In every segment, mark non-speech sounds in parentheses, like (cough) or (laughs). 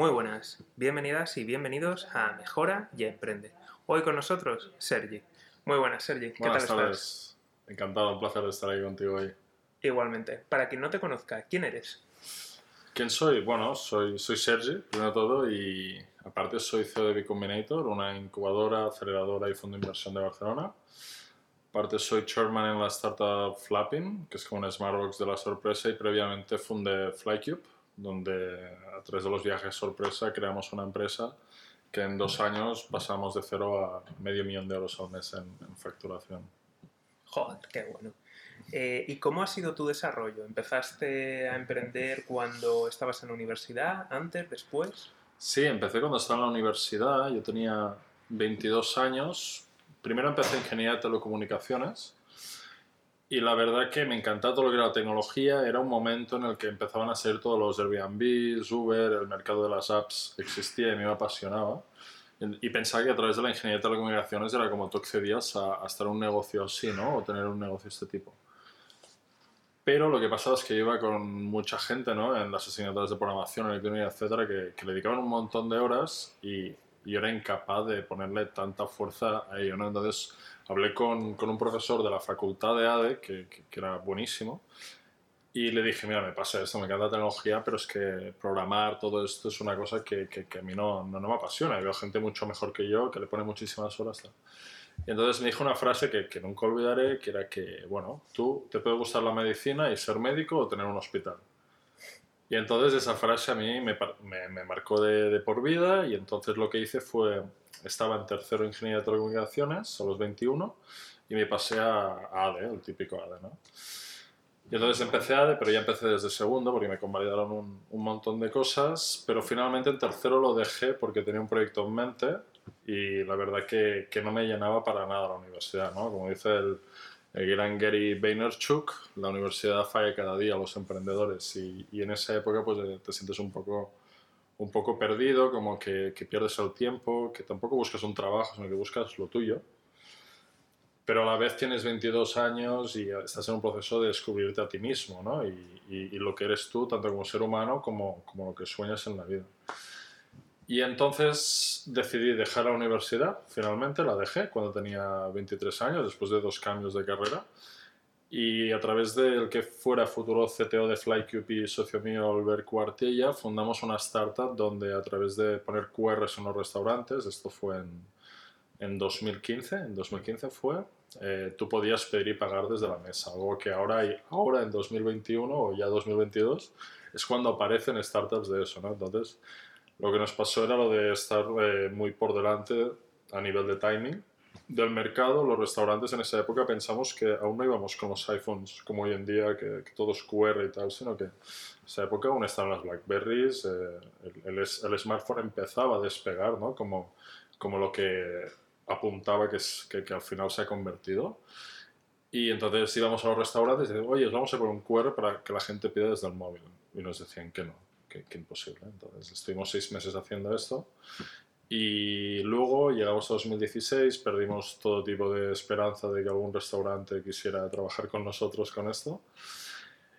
Muy buenas, bienvenidas y bienvenidos a Mejora y Emprende. Hoy con nosotros, Sergi. Muy buenas, Sergi. ¿Qué Buenas tal tardes. estás? Encantado, un placer estar ahí contigo hoy. Igualmente. Para quien no te conozca, ¿quién eres? ¿Quién soy? Bueno, soy, soy Sergi, primero de todo, y aparte soy CEO de B-Combinator, una incubadora, aceleradora y fondo de inversión de Barcelona. Aparte soy chairman en la startup Flapping, que es como un Smartbox de la sorpresa, y previamente fundé Flycube, donde a través de los viajes sorpresa creamos una empresa que en dos años pasamos de cero a medio millón de euros al mes en, en facturación. Joder, qué bueno. Eh, ¿Y cómo ha sido tu desarrollo? ¿Empezaste a emprender cuando estabas en la universidad? ¿Antes? ¿Después? Sí, empecé cuando estaba en la universidad, yo tenía 22 años. Primero empecé ingeniería de telecomunicaciones y la verdad que me encantaba todo lo que era la tecnología. Era un momento en el que empezaban a salir todos los Airbnb, Uber, el mercado de las apps existía y me apasionaba. Y pensaba que a través de la ingeniería de telecomunicaciones era como tú accedías a, a estar en un negocio así, ¿no? O tener un negocio de este tipo. Pero lo que pasaba es que iba con mucha gente ¿no? en las asignaturas de programación, electrónica, etcétera, que, que le dedicaban un montón de horas y, y era incapaz de ponerle tanta fuerza a ello. ¿no? Entonces hablé con, con un profesor de la facultad de ADE, que, que, que era buenísimo, y le dije, mira, me pasa esto, me encanta la tecnología, pero es que programar todo esto es una cosa que, que, a mí no, no, no, me apasiona. Veo gente mucho mejor que yo que le pone muchísimas horas. Y entonces me dijo una frase que, que, nunca olvidaré, que era que, bueno, tú te puede gustar la medicina y ser médico o tener un hospital. Y entonces esa frase a mí me, me, me marcó de, de, por vida y entonces lo que hice fue, estaba en tercero en Ingeniería de Telecomunicaciones a los 21 y me pasé a, a ADE, el típico ADE, ¿no? Y entonces empecé ADE, pero ya empecé desde segundo porque me convalidaron un, un, montón de cosas, pero finalmente en tercero lo dejé porque tenía un proyecto en mente y la verdad que, que no me llenaba para nada la universidad, ¿no? Como dice el, el gran Gary Vaynerchuk, la universidad falla cada día a los emprendedores y, y en esa época pues te sientes un poco, un poco perdido, como que, que pierdes el tiempo, que tampoco buscas un trabajo, sino que buscas lo tuyo pero a la vez tienes 22 años y estás en un proceso de descubrirte a ti mismo, ¿no? Y, y, y, lo que eres tú, tanto como ser humano como, como lo que sueñas en la vida. Y entonces decidí dejar la universidad, finalmente la dejé cuando tenía 23 años, después de dos cambios de carrera. Y a través del que fuera futuro CTO de Flycube y socio mío Albert Cuartella, fundamos una startup donde a través de poner QRs en los restaurantes, esto fue en, en 2015, en 2015 fue, eh, tú podías pedir y pagar desde la mesa, algo que ahora, ahora en 2021 o ya 2022 es cuando aparecen startups de eso, ¿no? Entonces, lo que nos pasó era lo de estar eh, muy por delante a nivel de timing del mercado. Los restaurantes en esa época pensamos que aún no íbamos con los iPhones como hoy en día, que, que todo es QR y tal, sino que en esa época aún estaban las Blackberries, eh, el, el, el, smartphone empezaba a despegar, ¿no? Como, como lo que apuntaba que, es, que, que, al final se ha convertido. Y entonces íbamos a los restaurantes y decíamos, oye, vamos a poner un QR para que la gente pida desde el móvil. Y nos decían que no, que, que imposible. Entonces estuvimos seis meses haciendo esto. Y luego llegamos a 2016, perdimos todo tipo de esperanza de que algún restaurante quisiera trabajar con nosotros con esto.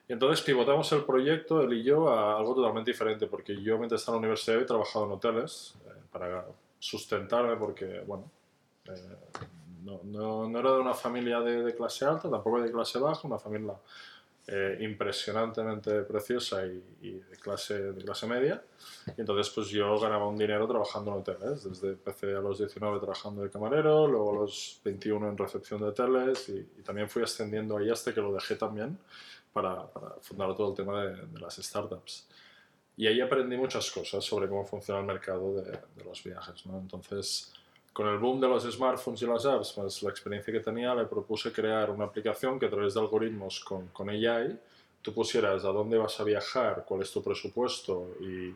Y entonces pivotamos el proyecto, él y yo, a algo totalmente diferente, porque yo mientras estaba en la universidad he trabajado en hoteles eh, para sustentarme, porque, bueno, eh, no, no, no, era de una familia de, de, clase alta, tampoco de clase baja, una familia eh, impresionantemente preciosa y, de, clase, de clase media. Y entonces pues yo ganaba un dinero trabajando en hoteles, desde empecé a los 19 trabajando de camarero, luego a los 21 en recepción de hoteles y, también fui ascendiendo ahí hasta que lo dejé también para, fundar todo el tema de, de, las startups. Y ahí aprendí muchas cosas sobre cómo funciona el mercado de, de los viajes. ¿no? Entonces, con el boom de los smartphones y las apps, pues la experiencia que tenía, le propuse crear una aplicación que a través de algoritmos con, con AI tú pusieras a dónde vas a viajar, cuál es tu presupuesto y,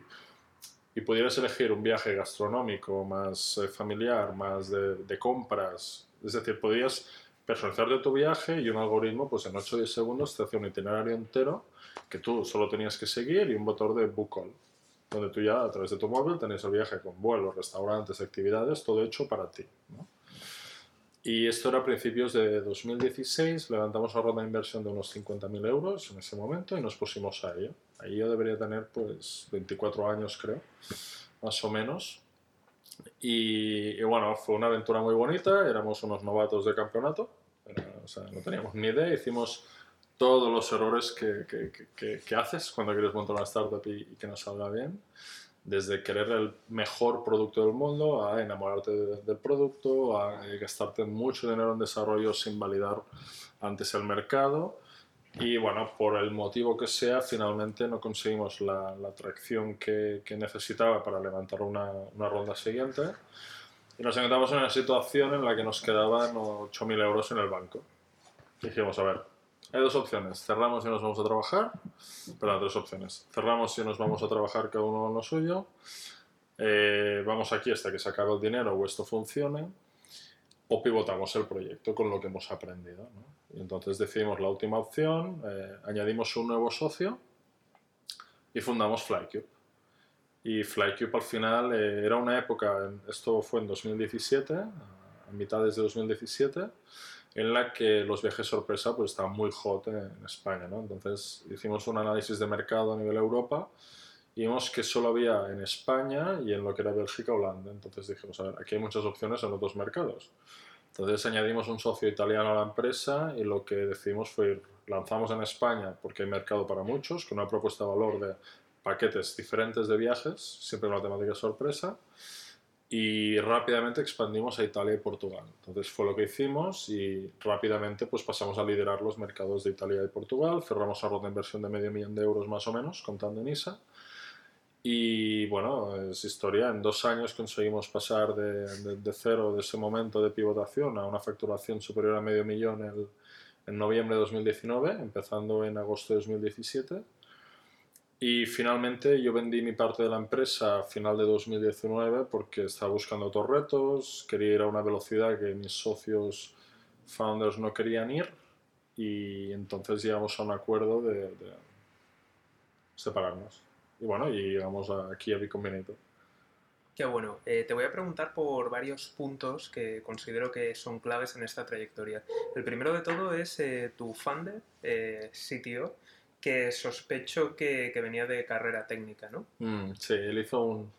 y pudieras elegir un viaje gastronómico más eh, familiar, más de, de, compras. Es decir, podías personalizar tu viaje y un algoritmo pues en 8 o 10 segundos te hacía un itinerario entero que tú solo tenías que seguir y un botón de book all donde tú ya a través de tu móvil tenés el viaje con vuelos, restaurantes, actividades, todo hecho para ti. ¿no? Y esto era a principios de 2016, levantamos una ronda de inversión de unos 50.000 euros en ese momento y nos pusimos a ello. Ahí yo debería tener pues 24 años creo, más o menos. Y, bueno, fue una aventura muy bonita, éramos unos novatos de campeonato, o sea, no teníamos ni idea, hicimos todos los errores que, que, que, haces cuando quieres montar una startup y, y que no salga bien desde querer el mejor producto del mundo a enamorarte del producto, a gastarte mucho dinero en desarrollo sin validar antes el mercado. Y bueno, por el motivo que sea, finalmente no conseguimos la, la atracción que, que, necesitaba para levantar una, una, ronda siguiente. Y nos encontramos en una situación en la que nos quedaban 8.000 euros en el banco. Dijimos, a ver, hay dos opciones. Cerramos y nos vamos a trabajar. Pero tres opciones. Cerramos y nos vamos a trabajar cada uno en lo suyo. Eh, vamos aquí hasta que se acabe el dinero o esto funcione. O pivotamos el proyecto con lo que hemos aprendido. ¿no? Y entonces decidimos la última opción. Eh, añadimos un nuevo socio y fundamos Flycube. Y Flycube al final eh, era una época, esto fue en 2017, a mitades de 2017 en la que los viajes sorpresa pues están muy hot en, España, ¿no? Entonces hicimos un análisis de mercado a nivel Europa y vimos que solo había en España y en lo que era Bélgica, Holanda. Entonces dijimos, a ver, aquí hay muchas opciones en los dos mercados. Entonces añadimos un socio italiano a la empresa y lo que decidimos fue ir, lanzamos en España porque hay mercado para muchos, con una propuesta de valor de paquetes diferentes de viajes, siempre una temática sorpresa y rápidamente expandimos a Italia y Portugal. Entonces fue lo que hicimos y rápidamente pues pasamos a liderar los mercados de Italia y Portugal, cerramos a ronda inversión de medio millón de euros más o menos, contando en ISA. Y bueno, es historia, en dos años conseguimos pasar de, de, de cero, de ese momento de pivotación, a una facturación superior a medio millón el, en noviembre de 2019, empezando en agosto de 2017 y finalmente yo vendí mi parte de la empresa a final de 2019 porque estaba buscando otros retos, quería ir a una velocidad que mis socios founders no querían ir y entonces llegamos a un acuerdo de, de separarnos. Y bueno, y llegamos a, aquí a Bicombinator. Qué bueno. Eh, te voy a preguntar por varios puntos que considero que son claves en esta trayectoria. El primero de todo es eh, tu founder, eh, CTO que sospecho que, que venía de carrera técnica, ¿no? Mm, sí, él hizo un,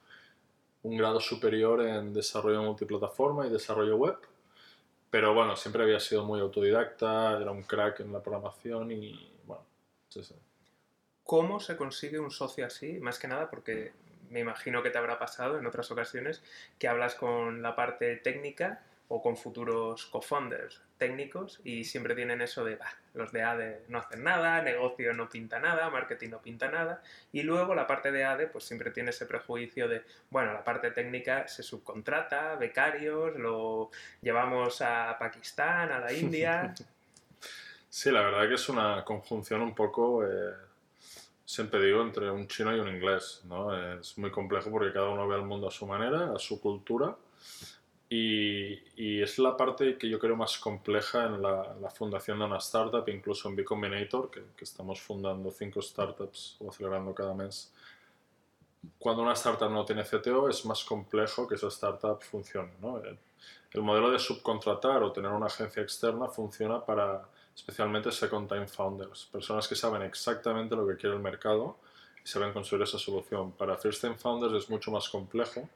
un, grado superior en desarrollo multiplataforma y desarrollo web, pero bueno, siempre había sido muy autodidacta, era un crack en la programación y bueno, sí, sí. ¿Cómo se consigue un socio así? Más que nada porque me imagino que te habrá pasado en otras ocasiones que hablas con la parte técnica o con futuros co-founders técnicos y siempre tienen eso de, bah, los de ADE no hacen nada, negocio no pinta nada, marketing no pinta nada y luego la parte de ADE pues siempre tiene ese prejuicio de, bueno, la parte técnica se subcontrata, becarios, lo llevamos a Pakistán, a la India. (laughs) Sí, la verdad que es una conjunción un poco, eh, siempre digo, entre un chino y un inglés, ¿no? Es muy complejo porque cada uno ve el mundo a su manera, a su cultura y, y, es la parte que yo creo más compleja en la, la fundación de una startup, incluso en B Combinator, que, que, estamos fundando cinco startups o acelerando cada mes. Cuando una startup no tiene CTO es más complejo que esa startup funcione. ¿no? El, el, modelo de subcontratar o tener una agencia externa funciona para especialmente second time founders, personas que saben exactamente lo que quiere el mercado y saben construir esa solución. Para first time founders es mucho más complejo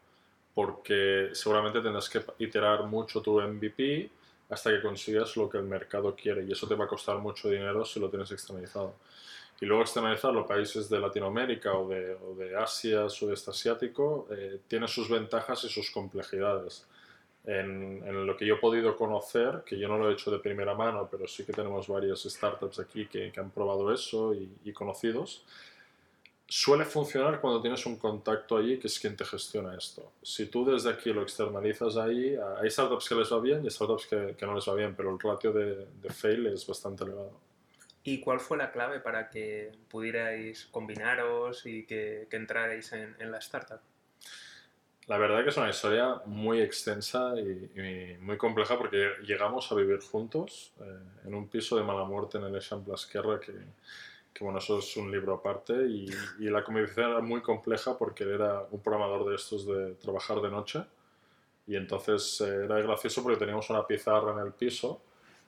porque seguramente tendrás que iterar mucho tu MVP hasta que consigas lo que el mercado quiere y eso te va a costar mucho dinero si lo tienes externalizado. Y luego externalizar los países de Latinoamérica o de, o de Asia, sudeste asiático, eh, tiene sus ventajas y sus complejidades. En, en, lo que yo he podido conocer, que yo no lo he hecho de primera mano, pero sí que tenemos varias startups aquí que, que han probado eso y, y conocidos, suele funcionar cuando tienes un contacto allí que es quien te gestiona esto. Si tú desde aquí lo externalizas ahí, hay startups que les va bien y startups que, que no les va bien, pero el ratio de, de, fail es bastante elevado. ¿Y cuál fue la clave para que pudierais combinaros y que, que entrarais en, en, la startup? La verdad que es una historia muy extensa y, y muy compleja porque llegamos a vivir juntos eh, en un piso de mala muerte en el Eixample Esquerra que que bueno, eso es un libro aparte y, y, la convivencia era muy compleja porque él era un programador de estos de trabajar de noche Y entonces eh, era gracioso porque teníamos una pizarra en el piso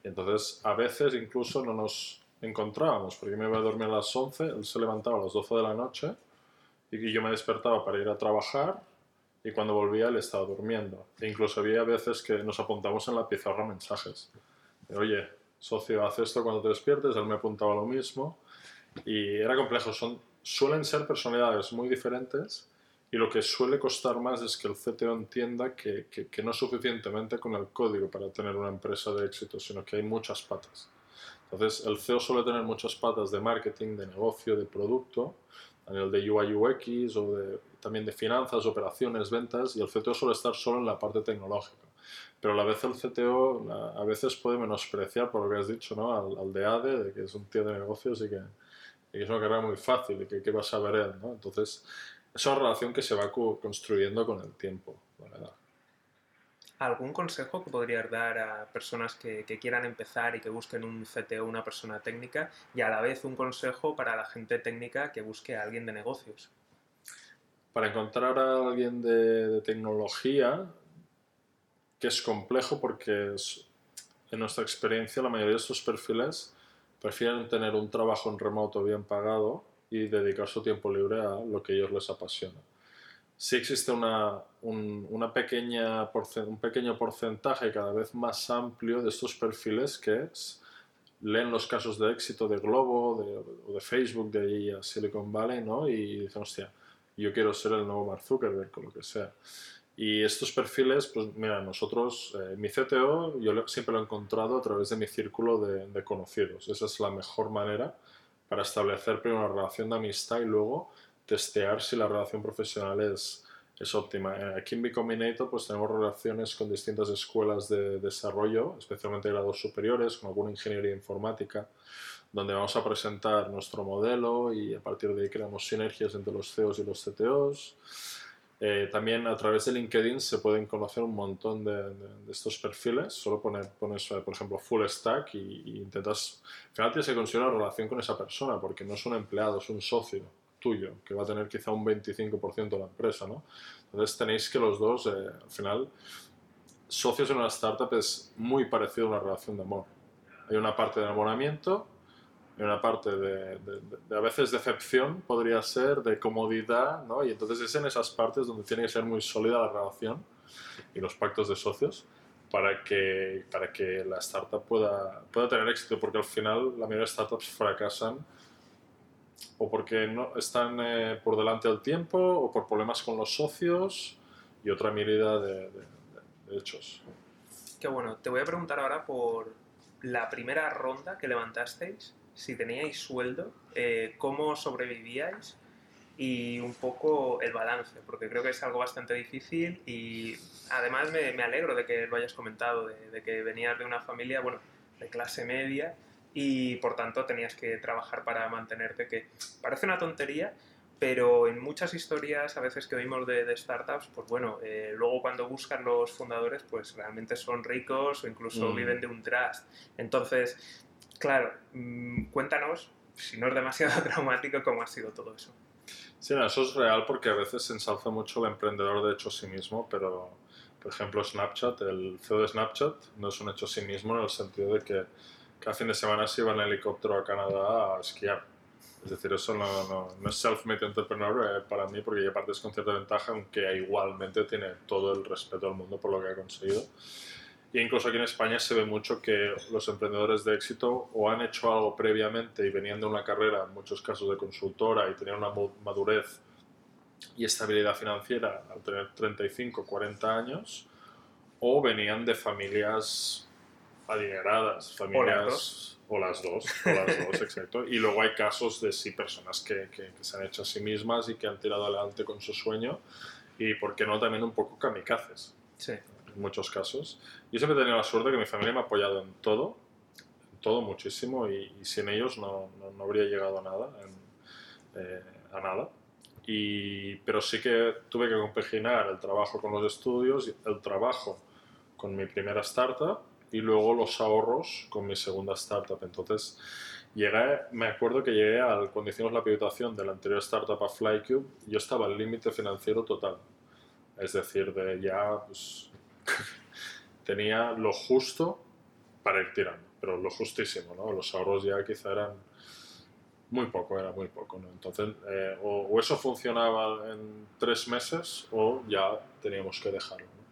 y entonces a veces incluso no nos encontrábamos, porque yo me iba a dormir a las 11, él se levantaba a las 12 de la noche y yo me despertaba para ir a trabajar y cuando volvía él estaba durmiendo. E incluso había veces que nos apuntamos en la pizarra mensajes. Oye, socio, haz esto cuando te despiertes, él me apuntaba lo mismo y era complejo. Son, suelen ser personalidades muy diferentes y lo que suele costar más es que el CTO entienda que, que, que no suficientemente con el código para tener una empresa de éxito, sino que hay muchas patas. Entonces, el CEO suele tener muchas patas de marketing, de negocio, de producto, a nivel de UI UX o de, también de finanzas, operaciones, ventas, y el CTO suele estar solo en la parte tecnológica. Pero a la vez el CTO a veces puede menospreciar, por lo que has dicho, ¿no? al, al de ADE, de que es un tío de negocios y que, y que es una carrera muy fácil y que qué va a saber él. ¿no? Entonces, es una relación que se va construyendo con el tiempo, la. ¿Algún consejo que podrías dar a personas que, que, quieran empezar y que busquen un CTO, una persona técnica, y a la vez un consejo para la gente técnica que busque a alguien de negocios? Para encontrar a alguien de, de tecnología, que es complejo porque es, en nuestra experiencia la mayoría de estos perfiles prefieren tener un trabajo en remoto bien pagado y dedicar su tiempo libre a lo que a ellos les apasiona sí existe una, un, una pequeña un pequeño porcentaje cada vez más amplio de estos perfiles que es, leen los casos de éxito de Globo de, o de Facebook de ahí a Silicon Valley ¿no? y dicen, hostia, yo quiero ser el nuevo Mark Zuckerberg o lo que sea. Y estos perfiles, pues mira, nosotros, eh, mi CTO, yo siempre lo he encontrado a través de mi círculo de, de conocidos. Esa es la mejor manera para establecer primero una relación de amistad y luego testear si la relación profesional es, es óptima. Eh, aquí en B pues tenemos relaciones con distintas escuelas de desarrollo, especialmente grados superiores, con alguna ingeniería informática, donde vamos a presentar nuestro modelo y a partir de ahí creamos sinergias entre los CEOs y los CTOs. Eh, también a través de LinkedIn se pueden conocer un montón de, estos perfiles. Solo pones, pones, por ejemplo, full stack y, y intentas... Al final tienes que conseguir una relación con esa persona porque no es un empleado, es un socio tuyo, que va a tener quizá un 25% de la empresa, ¿no? Entonces tenéis que los dos, eh, al final, socios en una startup es muy parecido a una relación de amor. Hay una parte de enamoramiento, hay una parte de, de, de, a veces decepción, podría ser, de comodidad, ¿no? Y entonces es en esas partes donde tiene que ser muy sólida la relación y los pactos de socios para que, para que la startup pueda, pueda tener éxito, porque al final la mayoría de startups fracasan o porque no están eh, por delante del tiempo, o por problemas con los socios y otra mirada de, de, de, hechos. Qué bueno. Te voy a preguntar ahora por la primera ronda que levantasteis, si teníais sueldo, eh, cómo sobrevivíais y un poco el balance, porque creo que es algo bastante difícil y además me, me alegro de que lo hayas comentado, de, de que venías de una familia, bueno, de clase media y por tanto tenías que trabajar para mantenerte, que parece una tontería, pero en muchas historias a veces que oímos de, de startups, pues bueno, eh, luego cuando buscan los fundadores, pues realmente son ricos o incluso mm. viven de un trust. Entonces, claro, mmm, cuéntanos, si no es demasiado (laughs) traumático, cómo ha sido todo eso. Sí, no, eso es real porque a veces se ensalza mucho el emprendedor de hecho sí mismo, pero por ejemplo Snapchat, el CEO de Snapchat no es un hecho sí mismo en el sentido de que cada fin de semana se iba en helicóptero a Canadá a esquiar. Es decir, eso no, no, no es self-made entrepreneur eh, para mí porque ya partes con cierta ventaja, aunque igualmente tiene todo el respeto del mundo por lo que ha conseguido. Y incluso aquí en España se ve mucho que los emprendedores de éxito o han hecho algo previamente y venían de una carrera, en muchos casos de consultora, y tenían una madurez y estabilidad financiera al tener 35, 40 años, o venían de familias adineradas, familias o las dos, o las dos, (laughs) exacto. Y luego hay casos de sí, personas que, que, que, se han hecho a sí mismas y que han tirado adelante con su sueño y, ¿por qué no?, también un poco kamikazes. Sí. Muchos casos. Yo siempre he tenido la suerte que mi familia me ha apoyado en todo, en todo muchísimo, y, y sin ellos no, no, no, habría llegado a nada, en, eh, a nada. Y, pero sí que tuve que compaginar el trabajo con los estudios, el trabajo con mi primera startup y luego los ahorros con mi segunda startup. Entonces, llegué, me acuerdo que llegué al, cuando hicimos la pivotación de la anterior startup a Flycube, yo estaba al límite financiero total. Es decir, de ya, pues, (laughs) tenía lo justo para ir tirando, pero lo justísimo, ¿no? Los ahorros ya quizá eran muy poco, era muy poco, ¿no? Entonces, eh, o, o, eso funcionaba en tres meses o ya teníamos que dejarlo. ¿no?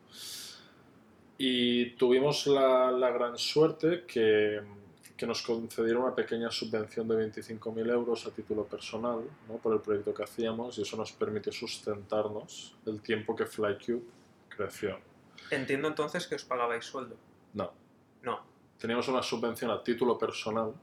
Y tuvimos la, la gran suerte que, que, nos concedieron una pequeña subvención de 25.000 euros a título personal ¿no? por el proyecto que hacíamos y eso nos permitió sustentarnos el tiempo que FlyCube creció. Entiendo entonces que os pagabais sueldo. No. No. Teníamos una subvención a título personal,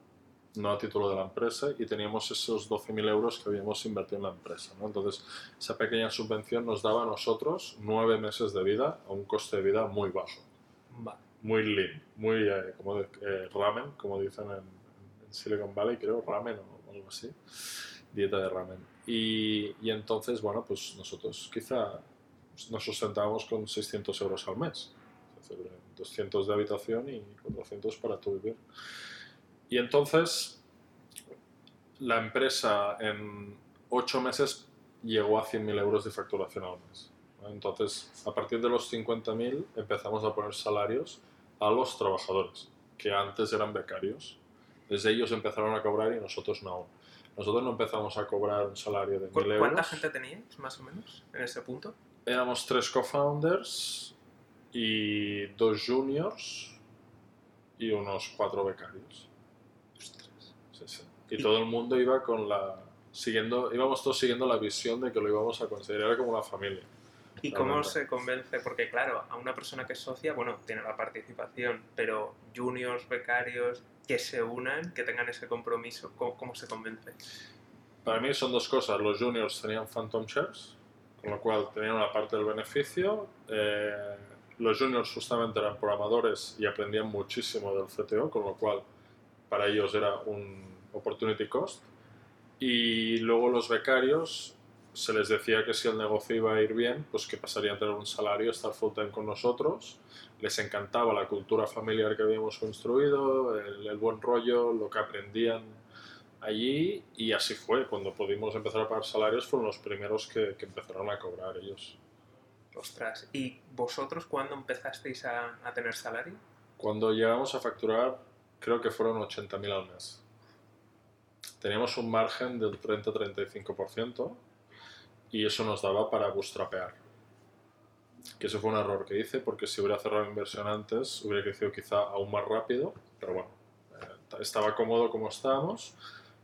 no a título de la empresa, y teníamos esos 12.000 euros que habíamos invertido en la empresa. ¿no? Entonces, esa pequeña subvención nos daba a nosotros nueve meses de vida a un coste de vida muy bajo. Vale. Muy lean, muy eh, como de, eh, ramen, como dicen en, en, Silicon Valley, creo, ramen o algo así, dieta de ramen. Y, y entonces, bueno, pues nosotros quizá nos sustentábamos con 600 euros al mes. 200 de habitación y 400 para tu vivir. Y entonces la empresa en 8 meses llegó a 100.000 euros de facturación al mes. Entonces, a partir de los 50.000 empezamos a poner salarios a los trabajadores, que antes eran becarios. Desde ellos empezaron a cobrar y nosotros no. Nosotros no empezamos a cobrar un salario de 1.000 euros. ¿Cuánta gente teníais, más o menos, en ese punto? Éramos tres co-founders y dos juniors y unos cuatro becarios. Sí, sí. Y, y, todo el mundo iba con la siguiendo íbamos todos siguiendo la visión de que lo íbamos a conseguir. Era como una familia y cómo se convence porque claro a una persona que es socia bueno tiene la participación pero juniors becarios que se unan que tengan ese compromiso cómo, cómo se convence para mí son dos cosas. Los juniors tenían phantom shares con lo cual tenían una parte del beneficio eh, los juniors justamente eran programadores y aprendían muchísimo del CTO, con lo cual para ellos era un opportunity cost. Y luego los becarios se les decía que si el negocio iba a ir bien, pues que pasarían a tener un salario, estar full time con nosotros. Les encantaba la cultura familiar que habíamos construido, el, el buen rollo, lo que aprendían allí y así fue. Cuando pudimos empezar a pagar salarios fueron los primeros que, que empezaron a cobrar ellos. Ostras, ¿y vosotros cuándo empezasteis a, a tener salario? Cuando llegamos a facturar, creo que fueron 80.000 al mes. Teníamos un margen del 30-35% y eso nos daba para bootstrapear. Que eso fue un error que hice porque si hubiera cerrado la inversión antes hubiera crecido quizá aún más rápido, pero bueno, eh, estaba cómodo como estábamos,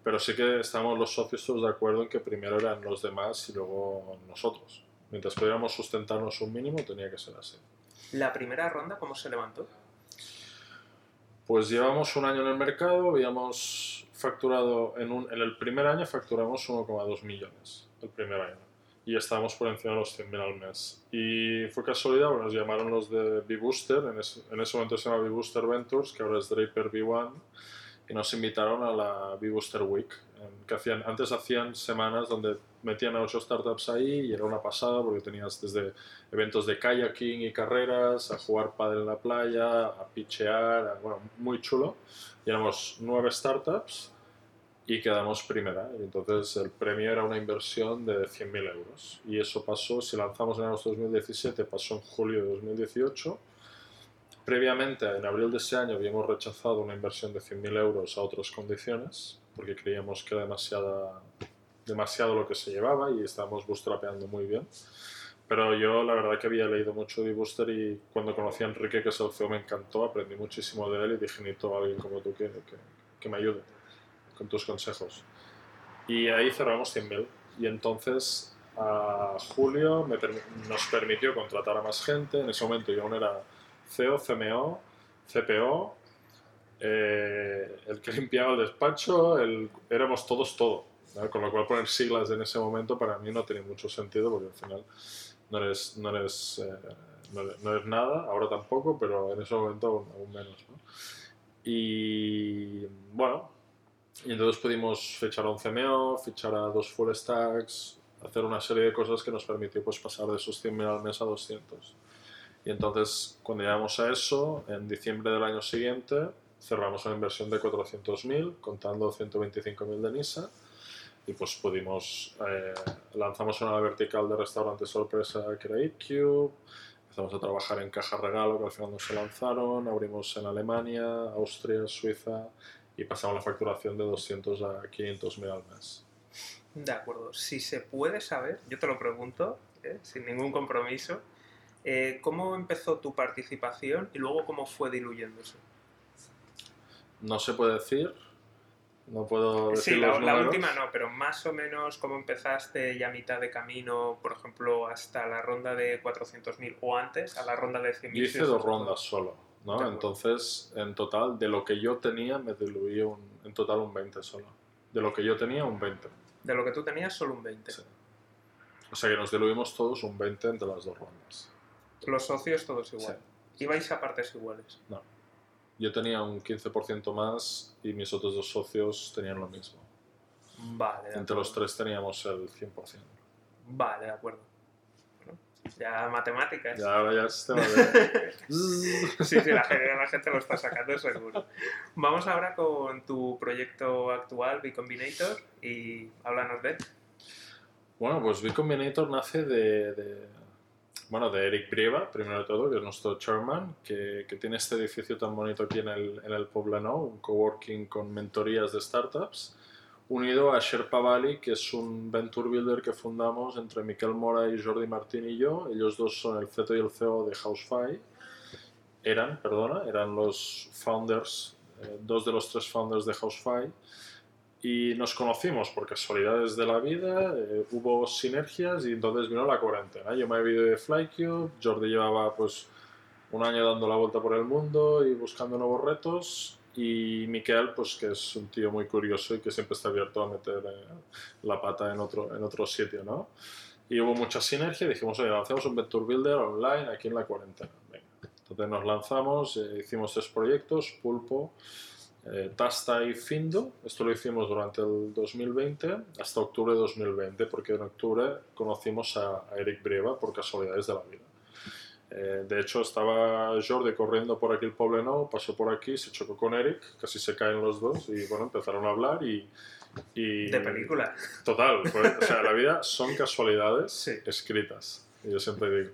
pero sí que estábamos los socios todos de acuerdo en que primero eran los demás y luego nosotros mientras pudiéramos sustentarnos un mínimo, tenía que ser así. ¿La primera ronda cómo se levantó? Pues llevamos un año en el mercado, habíamos facturado, en, un, en el primer año facturamos 1,2 millones, el primer año, y estábamos por encima de los 100.000 al mes. Y fue casualidad, bueno, nos llamaron los de B-Booster, en, en, ese momento se llama B-Booster Ventures, que ahora es Draper B1, y nos invitaron a la B-Booster Week, que hacían, antes hacían semanas donde metían a ocho startups ahí y era una pasada porque tenías desde eventos de kayaking y carreras, a jugar padre en la playa, a pitchear, a, bueno, muy chulo. Y éramos nueve startups y quedamos primera. Y entonces el premio era una inversión de 100.000 euros. Y eso pasó, si lanzamos en agosto de 2017, pasó en julio de 2018. Previamente, en abril de ese año, habíamos rechazado una inversión de 100.000 euros a otras condiciones porque creíamos que era demasiada, demasiado lo que se llevaba y estábamos bootstrapeando muy bien. Pero yo la verdad que había leído mucho de Booster y cuando conocí a Enrique, que es el CEO, me encantó, aprendí muchísimo de él y dije, necesito a alguien como tú que, que, que me ayude con tus consejos. Y ahí cerramos 100.000 y entonces a julio nos permitió contratar a más gente, en ese momento yo aún era CEO, CMO, CPO, eh, el que limpiaba el despacho, el, éramos todos todo. ¿no? Con lo cual poner siglas en ese momento para mí no tenía mucho sentido porque al final no eres, no eres, eh, no, no eres nada, ahora tampoco, pero en ese momento aún, aún menos. ¿no? Y bueno, y entonces pudimos fichar a un CMO, fichar a dos full stacks, hacer una serie de cosas que nos permitió pues, pasar de esos 100.000 al mes a 200. Y entonces, cuando llegamos a eso, en diciembre del año siguiente, cerramos una inversión de 400.000, contando 125.000 de NISA, y pues pudimos, eh, lanzamos una vertical de restaurante sorpresa que era EatCube, Empezamos a trabajar en Caja Regalo, que al final no se lanzaron, abrimos en Alemania, Austria, Suiza y pasamos la facturación de 200 a 500 mil al mes. De acuerdo. Si se puede saber, yo te lo pregunto, ¿eh? sin ningún compromiso, eh, ¿cómo empezó tu participación y luego cómo fue diluyéndose? No se puede decir, no puedo decir Sí, la, última no, pero más o menos cómo empezaste ya a mitad de camino, por ejemplo, hasta la ronda de 400.000 o antes, a la ronda de 100.000. Yo hice dos rondas solo, ¿no? Entonces, en total, de lo que yo tenía, me diluí un, en total un 20 solo. De lo que yo tenía, un 20. De lo que tú tenías, solo un 20. Sí. O sea que nos diluimos todos un 20 entre las dos rondas. Los socios todos igual. Ibais a partes iguales. No. Yo tenía un 15% más y mis otros dos socios tenían lo mismo. Vale. Entre los tres teníamos el 100%. Vale, de acuerdo. Bueno, ya matemáticas. Y ahora ya es tema de... (laughs) Sí, sí, la gente, la gente lo está sacando seguro. Vamos ahora con tu proyecto actual, B Combinator, y háblanos de él. Bueno, pues B Combinator nace de, de- bueno, de Eric Brieva, primero de todo, que es nuestro chairman, que, que tiene este edificio tan bonito aquí en el, en el Poblenou, un coworking con mentorías de startups, unido a Sherpa Valley, que es un venture builder que fundamos entre Miquel Mora y Jordi Martín y yo. Ellos dos son el CTO y el CEO de Housefy. Eran, perdona, eran los founders, eh, dos de los tres founders de Housefy y nos conocimos por casualidades de la vida, eh, hubo sinergias y entonces vino la cuarentena. Yo me había ido de Flycube, Jordi llevaba pues un año dando la vuelta por el mundo y buscando nuevos retos y Miquel pues que es un tío muy curioso y que siempre está abierto a meter eh, la pata en otro, en otro sitio, ¿no? Y hubo mucha sinergia y dijimos, oye, lancemos un Venture Builder online aquí en la cuarentena. Venga. Entonces nos lanzamos, eh, hicimos tres proyectos, Pulpo, eh, Tasta y Findo. Esto lo hicimos durante el 2020 hasta octubre de 2020, porque en octubre conocimos a, a Eric Brieva por casualidades de la vida. Eh, de hecho, estaba Jordi corriendo por aquí el Poblenou, pasó por aquí, se chocó con Eric, casi se caen los dos y bueno, empezaron a hablar y... y De película. Total, fue- o sea, la vida son casualidades Sí. escritas, y yo siempre digo.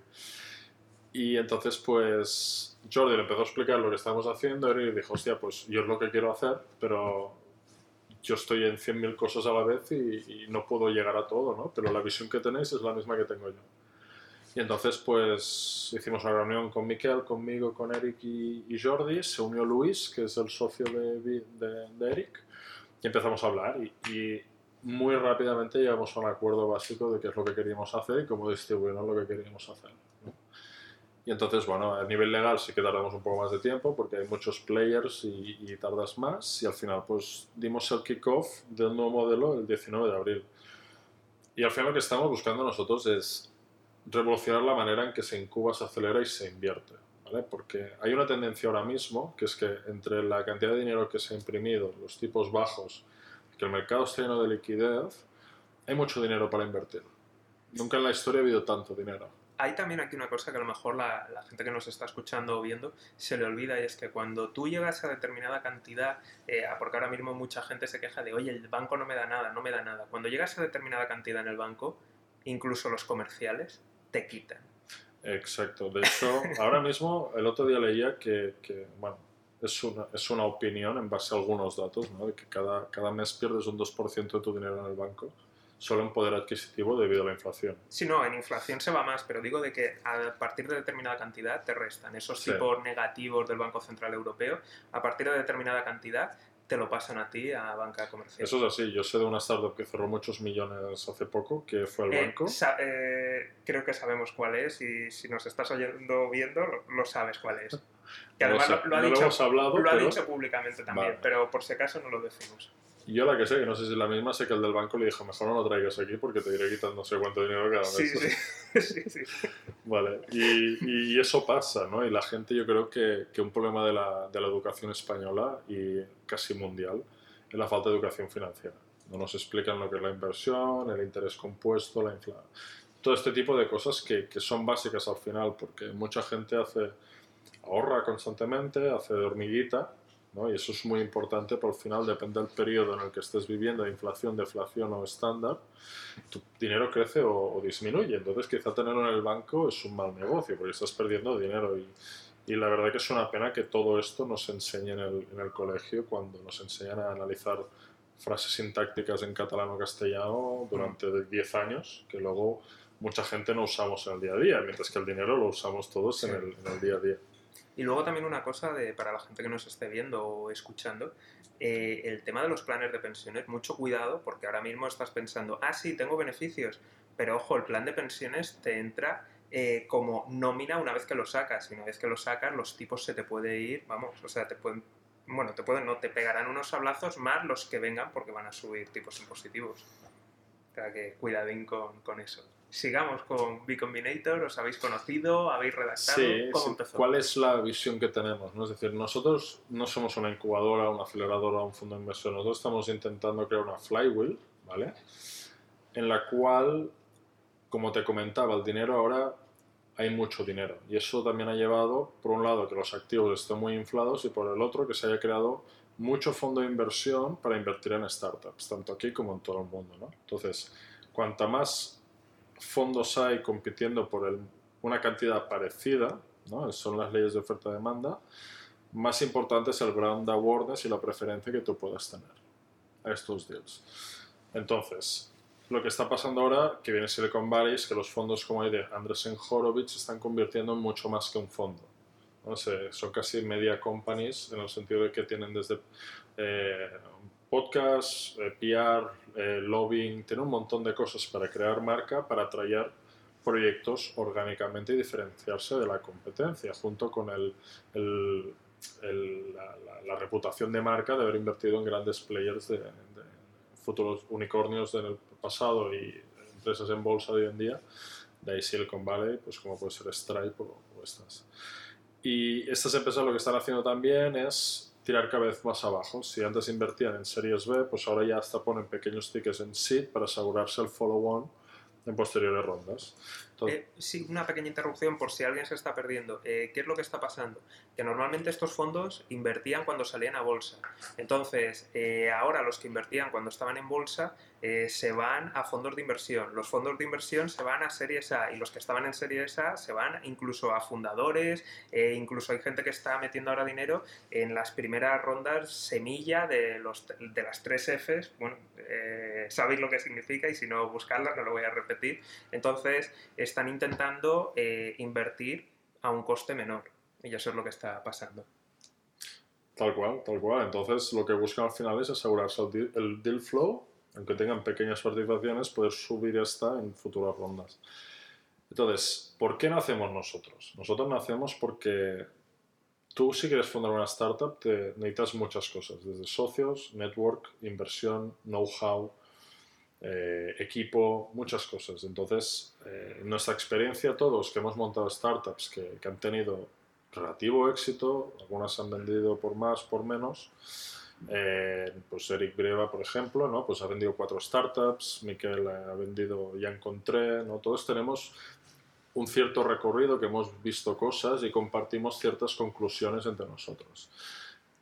Y entonces, pues, Jordi le empezó a explicar lo que estábamos haciendo y dijo, hostia, pues yo es lo que quiero hacer, pero yo estoy en 100.000 cosas a la vez y, y no puedo llegar a todo, ¿no? Pero la visión que tenéis es la misma que tengo yo. Y entonces, pues, hicimos una reunión con Miquel, conmigo, con Eric y, y Jordi. Se unió Luis, que es el socio de, de, de Eric, y empezamos a hablar. Y, y muy rápidamente llegamos a un acuerdo básico de qué es lo que queríamos hacer y cómo distribuirnos lo que queríamos hacer. Y entonces, bueno, a nivel legal sí que tardamos un poco más de tiempo porque hay muchos players y, y tardas más. Y al final, pues, dimos el kickoff del nuevo modelo el 19 de abril. Y al final lo que estamos buscando nosotros es revolucionar la manera en que se incuba, se acelera y se invierte. ¿vale? Porque hay una tendencia ahora mismo que es que entre la cantidad de dinero que se ha imprimido, los tipos bajos, que el mercado está lleno de liquidez, hay mucho dinero para invertir. Nunca en la historia ha habido tanto dinero. Hay también aquí una cosa que a lo mejor la, la gente que nos está escuchando o viendo se le olvida y es que cuando tú llegas a determinada cantidad, eh, porque ahora mismo mucha gente se queja de, oye, el banco no me da nada, no me da nada. Cuando llegas a determinada cantidad en el banco, incluso los comerciales te quitan. Exacto. De hecho, (laughs) ahora mismo, el otro día leía que, que, bueno, es una, es una opinión en base a algunos datos, ¿no? De que cada, cada mes pierdes un 2% de tu dinero en el banco, solo en poder adquisitivo debido a la inflación. Si no, en inflación se va más, pero digo de que a partir de determinada cantidad te restan esos Sí. tipos negativos del Banco Central Europeo, a partir de determinada cantidad te lo pasan a ti a banca comercial. Eso es así. Yo sé de una startup que cerró muchos millones hace poco, que fue el Eh, banco. eh, creo que sabemos cuál es y si nos estás oyendo viendo lo, lo sabes cuál es. (laughs) Que No lo además sé, lo, lo ha no lo dicho, hemos hablado, lo ha pero- dicho públicamente también, Vale. pero por si acaso no lo decimos. Y yo la que sé, que no sé si es la misma, sé que el del banco le dijo, mejor no lo traigas aquí porque te iré quitando no sé cuánto dinero cada mes. Sí, sí, (laughs) sí, sí. Vale, y, y eso pasa, ¿no? Y la gente, yo creo que, que un problema de la, de la educación española y casi mundial es la falta de educación financiera. No nos explican lo que es la inversión, el interés compuesto, la inflación. Todo este tipo de cosas que, que son básicas al final, porque mucha gente hace ahorra constantemente, hace de hormiguita ¿no? Y eso es muy importante, por al final depende del periodo en el que estés viviendo, de inflación, deflación o estándar, tu dinero crece o, disminuye. Entonces quizá tenerlo en el banco es un mal negocio porque estás perdiendo dinero y, y la verdad que es una pena que todo esto nos enseñe en el, en el colegio cuando nos enseñan a analizar frases sintácticas en catalán o castellano durante 10 años, que luego mucha gente no usamos en el día a día, mientras que el dinero lo usamos todos en, el, en, el, día a día. Y luego también una cosa de, para la gente que nos esté viendo o escuchando, eh, el tema de los planes de pensiones, mucho cuidado porque ahora mismo estás pensando, ah, sí, tengo beneficios, pero ojo, el plan de pensiones te entra eh, como nómina una vez que lo sacas y una vez que lo sacas los tipos se te puede ir, vamos, o sea, te pueden bueno, te pueden, no te pegarán unos sablazos más los que vengan porque van a subir tipos impositivos. Sea que cuidadín con, con eso. Sigamos con B Combinator, ¿os habéis conocido? ¿Habéis redactado? Sí, ¿Cómo empezó? ¿Cuál es la visión que tenemos? ¿no? Es decir, nosotros no somos una incubadora, una aceleradora, un fondo de inversión. Nosotros estamos intentando crear una flywheel, ¿vale? En la cual, como te comentaba, el dinero ahora hay mucho dinero. Y eso también ha llevado, por un lado, que los activos estén muy inflados y por el otro, que se haya creado mucho fondo de inversión para invertir en startups, tanto aquí como en todo el mundo. ¿no? Entonces, cuanta más fondos hay compitiendo por una cantidad parecida, son las leyes de oferta-demanda, más importante es el brand awareness y la preferencia que tú puedas tener a estos deals. Entonces, lo que está pasando ahora, que viene Silicon Valley, es que los fondos como el de Andresen Horowitz se están convirtiendo en mucho más que un fondo. ¿No? son casi media companies en el sentido de que tienen desde eh, podcast, eh, PR, eh, lobbying, tienen un montón de cosas para crear marca, para atraer proyectos orgánicamente y diferenciarse de la competencia, junto con el, la, reputación de marca de haber invertido en grandes players de, futuros unicornios en el pasado y empresas en bolsa de hoy en día, de ahí Silicon Valley, pues como puede ser Stripe o estas. Y estas empresas lo que están haciendo también es tirar cada vez más abajo. Si antes invertían en series B, pues ahora ya hasta ponen pequeños tickets en seed para asegurarse el follow-on en posteriores rondas. Eh, sí, una pequeña interrupción por si alguien se está perdiendo. Eh, ¿Qué es lo que está pasando? Que normalmente estos fondos invertían cuando salían a bolsa. Entonces, eh, ahora los que invertían cuando estaban en bolsa se van a fondos de inversión. Los fondos de inversión se van a Series A y los que estaban en Series A se van incluso a fundadores. incluso hay gente que está metiendo ahora dinero en las primeras rondas semilla de, los, de las tres Fs. Bueno, sabéis lo que significa y si no, buscarlas, no lo voy a repetir. Entonces, están intentando eh, invertir a un coste menor. Y eso es lo que está pasando. Tal cual, tal cual. Entonces lo que buscan al final es asegurarse el deal, flow, aunque tengan pequeñas participaciones, poder subir esta en futuras rondas. Entonces, ¿por qué nacemos nosotros? Nosotros nacemos porque tú si quieres fundar una startup te necesitas muchas cosas, desde socios, network, inversión, know-how, eh, equipo, muchas cosas. Entonces, eh, nuestra experiencia, todos que hemos montado startups que, que, han tenido relativo éxito, algunas han vendido por más, por menos. Eh, pues Eric Breva, por ejemplo, ¿no? pues ha vendido cuatro startups, Miquel ha vendido Ya Encontré, ¿no? todos tenemos un cierto recorrido que hemos visto cosas y compartimos ciertas conclusiones entre nosotros.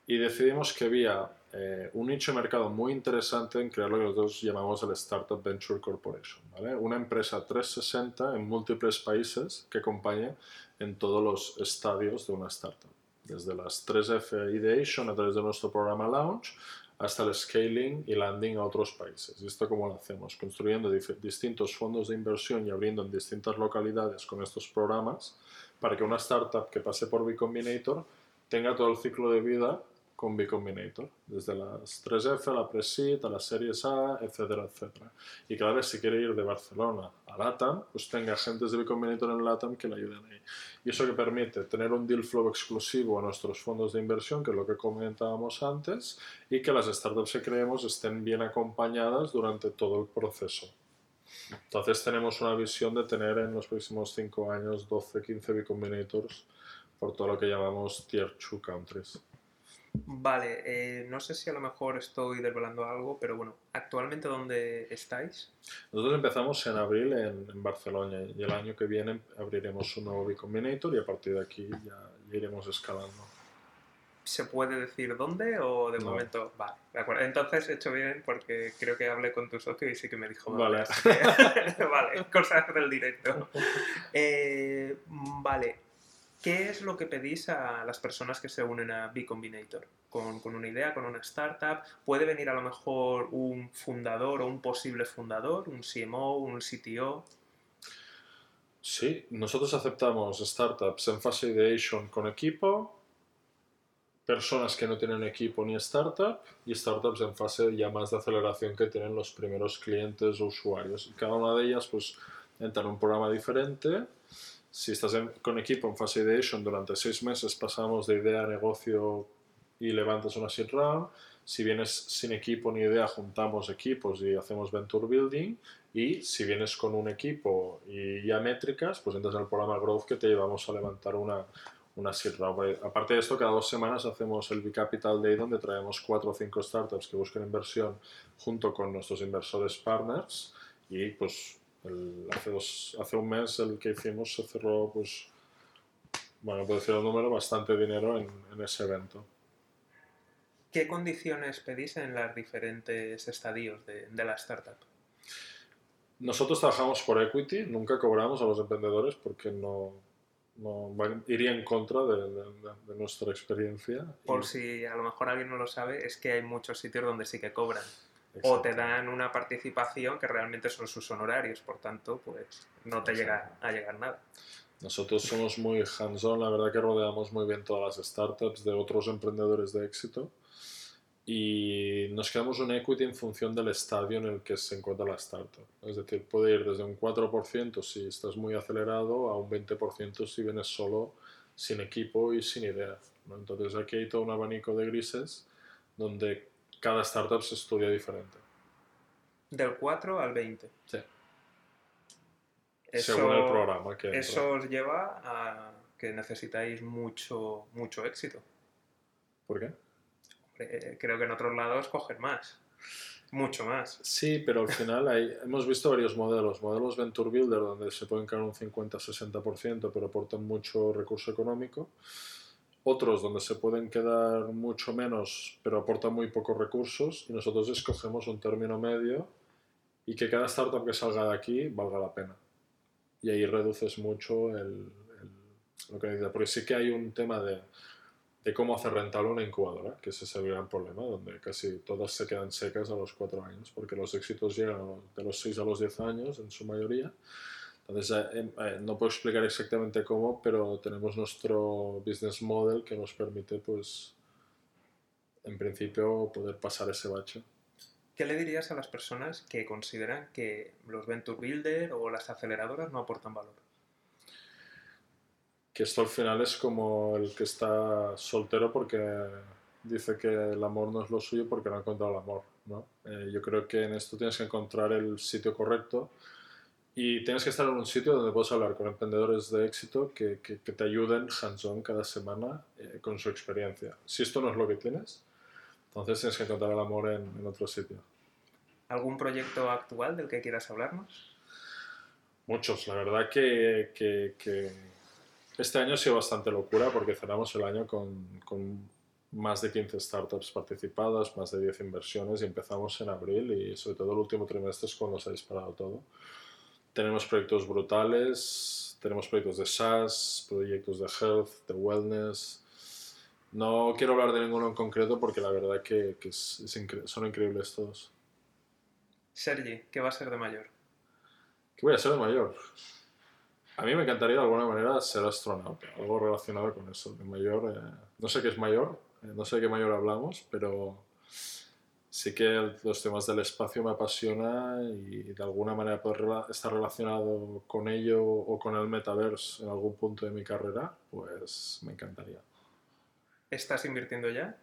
Y decidimos que había eh, un nicho de mercado muy interesante en crear lo que nosotros llamamos el Startup Venture Corporation. Una empresa 360 en múltiples países que acompañe en todos los estadios de una startup. Desde las 3F Ideation a través de nuestro programa Launch hasta el scaling y landing a otros países. ¿Y esto cómo lo hacemos? Construyendo distintos fondos de inversión y abriendo en distintas localidades con estos programas para que una startup que pase por B Combinator tenga todo el ciclo de vida con B Combinator, desde las 3F a la Presit, a las series A, etcétera, etcétera. Y cada vez si quiere ir de Barcelona a LATAM, pues tenga agentes de B Combinator en LATAM que le ayuden ahí. Y eso que permite tener un deal flow exclusivo a nuestros fondos de inversión, que es lo que comentábamos antes, y que las startups que creemos estén bien acompañadas durante todo el proceso. Entonces tenemos una visión de tener en los próximos 5 años 12, 15 B Combinators por todo lo que llamamos Tier 2 countries. Vale, eh, no sé si a lo mejor estoy desvelando algo, pero bueno, ¿actualmente dónde estáis? Nosotros empezamos en abril en, Barcelona y el año que viene abriremos un nuevo B Combinator y a partir de aquí ya, iremos escalando. ¿Se puede decir dónde o de No. momento? Vale, de acuerdo. Entonces he hecho bien porque creo que hablé con tu socio y sí que me dijo. Vale. que- (laughs) vale, cosas del directo. (laughs) Eh, vale, ¿qué es lo que pedís a las personas que se unen a B Combinator? Con, una idea, con una startup. ¿Puede venir a lo mejor un fundador o un posible fundador, un CMO, un CTO? Sí, nosotros aceptamos startups en fase ideation con equipo, personas que no tienen equipo ni startup y startups en fase ya más de aceleración que tienen los primeros clientes o usuarios. Cada una de ellas pues entra en un programa diferente. Si estás en- con equipo en fase ideation durante seis meses pasamos de idea a negocio y levantas una seed round. Si vienes sin equipo ni idea juntamos equipos y hacemos venture building. Y si vienes con un equipo y ya métricas, pues entras en el programa Growth que te llevamos a levantar una, una seed round. Aparte de esto, cada dos semanas hacemos el B-Capital Day donde traemos cuatro o cinco startups que buscan inversión junto con nuestros inversores partners y pues el- hace, dos- hace un mes el que hicimos se cerró pues bueno, puedo decir el número, bastante dinero en, en ese evento. ¿Qué condiciones pedís en los diferentes estadios de, de la startup? Nosotros trabajamos por equity, nunca cobramos a los emprendedores porque no, no iría en contra de, de- de- de nuestra experiencia. Por Y- si a lo mejor alguien no lo sabe, es que hay muchos sitios donde sí que cobran. O te Exacto. dan una participación que realmente son sus honorarios, por tanto, pues no te llega a llegar nada. Nosotros somos muy hands-on, la verdad que rodeamos muy bien todas las startups de otros emprendedores de éxito y nos quedamos un equity en función del estadio en el que se encuentra la startup. Es decir, puede ir desde un 4% si estás muy acelerado a un 20% si vienes solo, sin equipo y sin idea. ¿no? Entonces aquí hay todo un abanico de grises donde cada startup se estudia diferente. Del 4 al 20. Sí. Eso, según el programa que entra. eso os lleva a que necesitáis mucho, mucho éxito. ¿Por qué? Eh, Creo que en otros lados coger más. Mucho más. Sí, pero al final hay, hemos visto varios modelos. Modelos Venture Builder donde se pueden caer un 50-60% pero aportan mucho recurso económico. Otros donde se pueden quedar mucho menos pero aportan muy pocos recursos. Y nosotros escogemos un término medio y que cada startup que salga de aquí valga la pena. Y ahí reduces mucho el, el- lo que dice. Porque sí que hay un tema de, de cómo hacer rentable una incubadora, que ese es el gran problema, donde casi todas se quedan secas a los cuatro años, porque los éxitos llegan de los 6 a los 10 años en su mayoría. Entonces, eh, em- eh, no puedo explicar exactamente cómo, pero tenemos nuestro business model que nos permite, pues, en principio, poder pasar ese bache. ¿Qué le dirías a las personas que consideran que los Venture Builder o las aceleradoras no aportan valor? que esto al final es como el que está soltero porque dice que el amor no es lo suyo porque no ha encontrado el amor. ¿no? Eh, yo creo que en esto tienes que encontrar el sitio correcto y tienes que estar en un sitio donde puedas hablar con emprendedores de éxito que, que- que te ayuden hands-on cada semana eh, con su experiencia. Si esto no es lo que tienes, entonces tienes que encontrar el amor en, en otro sitio. ¿Algún proyecto actual del que quieras hablarnos? Muchos, la verdad que, que- este año ha sido bastante locura porque cerramos el año con, con más de 15 startups participadas, más de 10 inversiones y empezamos en abril y sobre todo el último trimestre es cuando se ha disparado todo. Tenemos proyectos brutales, tenemos proyectos de SaaS, proyectos de health, de wellness. No quiero hablar de ninguno en concreto porque la verdad que, que es- es incre- son increíbles todos. Sergi, ¿qué va a ser de mayor? ¿Qué voy a ser de mayor? A mí me encantaría de alguna manera ser astronauta, algo relacionado con eso. De mayor, eh, no sé qué es mayor, eh, no sé de qué mayor hablamos, pero sí que los temas del espacio me apasiona y de alguna manera poder estar relacionado con ello o con el metaverse en algún punto de mi carrera, pues me encantaría. ¿Estás invirtiendo ya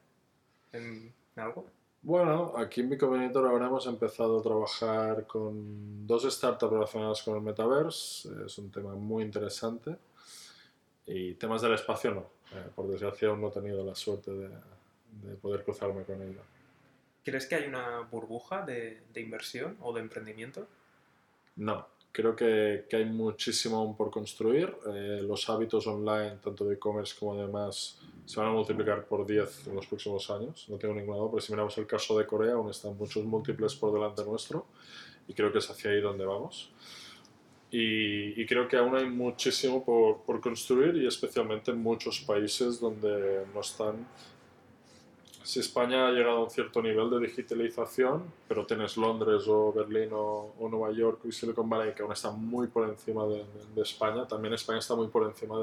en algo? Bueno, aquí en Bicombinator ahora hemos empezado a trabajar con dos startups relacionadas con el metaverse. Es un tema muy interesante. Y temas del espacio no. Eh, por desgracia aún no he tenido la suerte de, de poder cruzarme con ello. ¿Crees que hay una burbuja de, de inversión o de emprendimiento? No, creo que, que hay muchísimo aún por construir. Eh, los hábitos online, tanto de e-commerce como demás, se van a multiplicar por 10 en los próximos años, no tengo ninguna duda, porque si miramos el caso de Corea, aún están muchos múltiples por delante nuestro y creo que es hacia ahí donde vamos. Y, y creo que aún hay muchísimo por, por, construir y especialmente en muchos países donde no están... Si España ha llegado a un cierto nivel de digitalización, pero tienes Londres o Berlín o, o Nueva York y Silicon Valley que aún están muy por encima de, de, de España, también España está muy por encima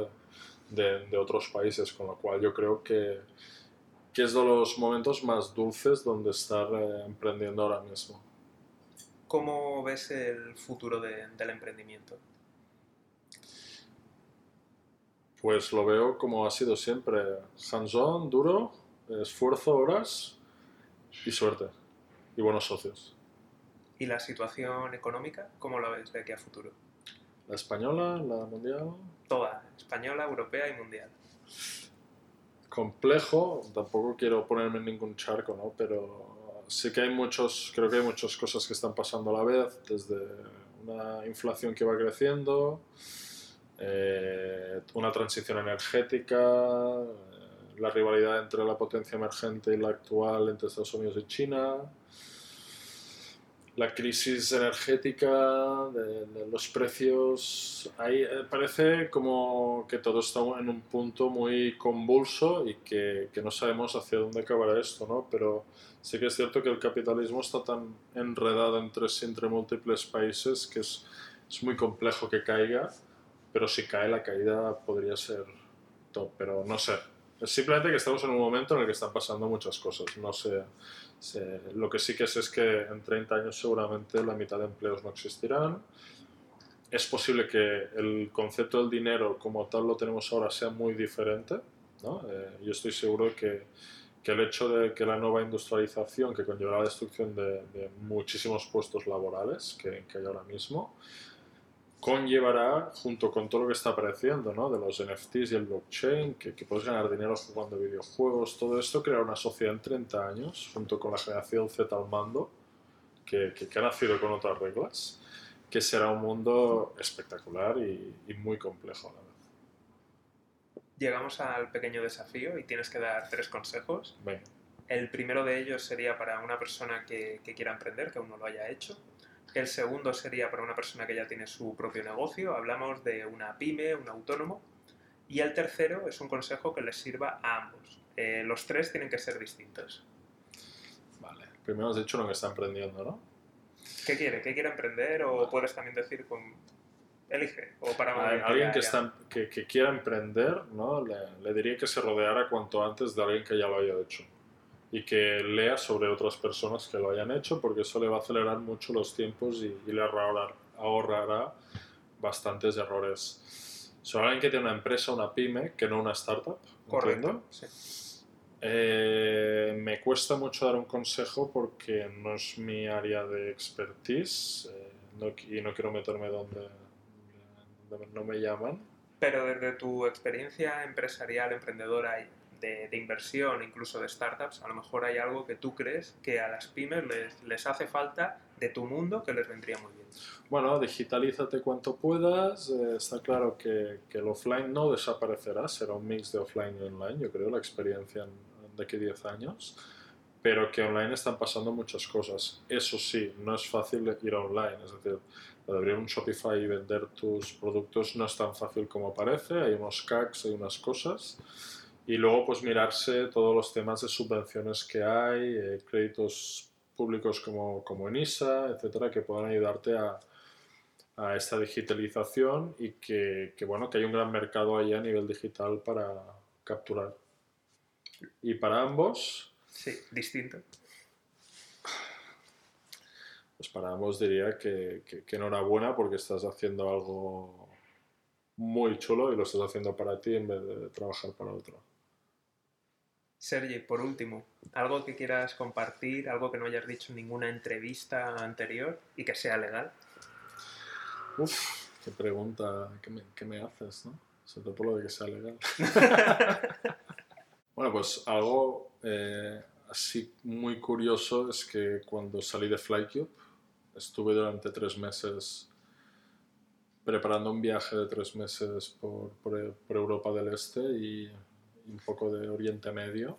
de, otros países, con lo cual yo creo que, que es de los momentos más dulces donde estar eh, emprendiendo ahora mismo. ¿Cómo ves el futuro de, del emprendimiento? Pues lo veo como ha sido siempre, hands-on, duro, esfuerzo, horas y suerte, y buenos socios. ¿Y la situación económica, cómo la ves de aquí a futuro? ¿La española, la mundial? Toda, española, europea y mundial. Complejo, tampoco quiero ponerme en ningún charco, ¿no? Pero sí que hay muchos, creo que hay muchas cosas que están pasando a la vez, desde una inflación que va creciendo, eh, una transición energética, la rivalidad entre la potencia emergente y la actual entre Estados Unidos y China, la crisis energética, los precios, ahí eh, parece como que todo está en un punto muy convulso y que, que, no sabemos hacia dónde acabará esto, ¿no? Pero sí que es cierto que el capitalismo está tan enredado entre, entre múltiples países que es, es muy complejo que caiga, pero si cae la caída podría ser top, pero no sé. Es simplemente que estamos en un momento en el que están pasando muchas cosas, no sé lo que sí que sé es que en 30 años seguramente la mitad de empleos no existirán. Es posible que el concepto del dinero como tal lo tenemos ahora sea muy diferente. ¿no? Eh, yo estoy seguro que, que, el hecho de que la nueva industrialización, que conlleva la destrucción de, de muchísimos puestos laborales que, que hay ahora mismo, conllevará, junto con todo lo que está apareciendo, ¿no? de los NFTs y el blockchain, que, que, puedes ganar dinero jugando videojuegos, todo esto creará una sociedad en 30 años, junto con la generación Z al mando, que, que, que ha nacido con otras reglas, que será un mundo espectacular y, y muy complejo a la vez. Llegamos al pequeño desafío y tienes que dar tres consejos. Venga. El primero de ellos sería para una persona que, que quiera emprender, que aún no lo haya hecho. El segundo sería para una persona que ya tiene su propio negocio, hablamos de una pyme, un autónomo. Y el tercero es un consejo que les sirva a ambos. Eh, los tres tienen que ser distintos. Vale, primero has dicho lo que está emprendiendo, ¿no? ¿Qué quiere? ¿Qué quiere emprender? O puedes también decir con... Elige. O para alguien que, está, que, que, quiera emprender, ¿no? Le, le diría que se rodeara cuanto antes de alguien que ya lo haya hecho y que lea sobre otras personas que lo hayan hecho, porque eso le va a acelerar mucho los tiempos y, y le ahorrar, ahorrará bastantes errores. Sobre alguien que tiene una empresa, una pyme, que no una startup. Correcto. Sí. Eh, me cuesta mucho dar un consejo porque no es mi área de expertise eh, no, y no quiero meterme donde, donde no me llaman. Pero desde tu experiencia empresarial, emprendedora, de, inversión, incluso de startups, a lo mejor hay algo que tú crees que a las pymes les, les hace falta de tu mundo que les vendría muy bien. Bueno, digitalízate cuanto puedas. Eh, está claro que, que, el offline no desaparecerá, será un mix de offline y online, yo creo, la experiencia en, de aquí 10 años. Pero que online están pasando muchas cosas. Eso sí, no es fácil ir online, es decir, abrir un Shopify y vender tus productos no es tan fácil como parece, hay unos hay unas cosas y luego pues mirarse todos los temas de subvenciones que hay, eh, créditos públicos como, como ENISA, etcétera, que puedan ayudarte a, a esta digitalización y que, que, bueno, que hay un gran mercado ahí a nivel digital para capturar. Y para ambos... Sí, distinto. Pues para ambos diría que, que, que enhorabuena porque estás haciendo algo muy chulo y lo estás haciendo para ti en vez de trabajar para otro. Sergi, por último, algo que quieras compartir, algo que no hayas dicho en ninguna entrevista anterior y que sea legal. Uf, qué pregunta que me, que me haces, ¿no? Sobre todo por lo de que sea legal. (laughs) bueno, pues algo eh, así muy curioso es que cuando salí de Flycube estuve durante tres meses preparando un viaje de tres meses por, por, por Europa del Este y un poco de Oriente Medio.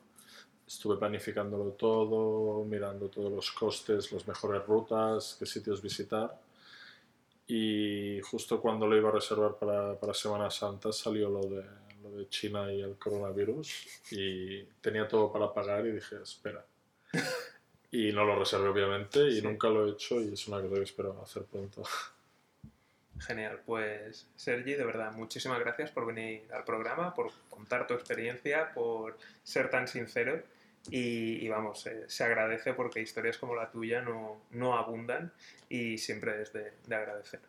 Estuve planificándolo todo, mirando todos los costes, las mejores rutas, qué sitios visitar. Y justo cuando lo iba a reservar para, para Semana Santa salió lo de, lo de China y el coronavirus y tenía todo para pagar y dije, espera. (laughs) Y no lo reservé obviamente y Sí. nunca lo he hecho y es una cosa que espero hacer pronto. Genial, pues Sergi, de verdad, muchísimas gracias por venir al programa, por contar tu experiencia, por ser tan sincero y, y vamos, eh, se agradece porque historias como la tuya no, no abundan y siempre es de, de agradecer.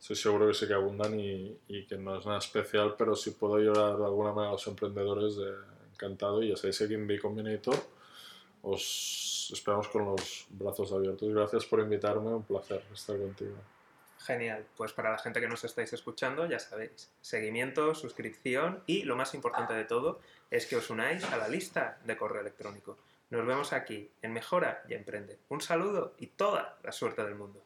Estoy seguro que sí que abundan y, y que no es nada especial, pero si puedo ayudar de alguna manera a los emprendedores, eh, encantado. Y ya sabéis que en B Combinator os esperamos con los brazos abiertos. Gracias por invitarme, un placer estar contigo. Genial, pues para la gente que nos estáis escuchando, ya sabéis, seguimiento, suscripción y lo más importante de todo es que os unáis a la lista de correo electrónico. Nos vemos aquí en Mejora y Emprende. Un saludo y toda la suerte del mundo.